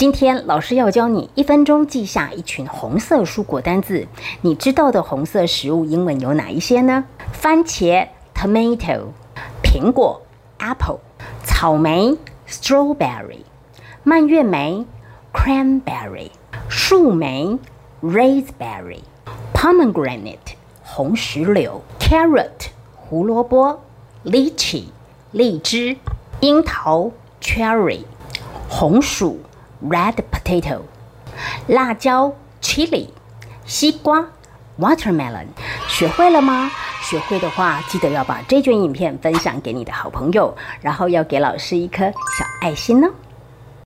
今天老师要教你一分钟记下一群红色蔬果单字。你知道的红色食物英文有哪一些呢？番茄 （tomato）、苹果 （apple）、草莓 （strawberry）、蔓越莓 （cranberry）、树莓 （raspberry）、pomegranate（ 红石榴）、carrot（ 胡萝卜）、lychee（ 荔枝）、樱桃 （cherry）、红薯。Red potato，辣椒 chili，西瓜 watermelon，学会了吗？学会的话，记得要把这卷影片分享给你的好朋友，然后要给老师一颗小爱心哦。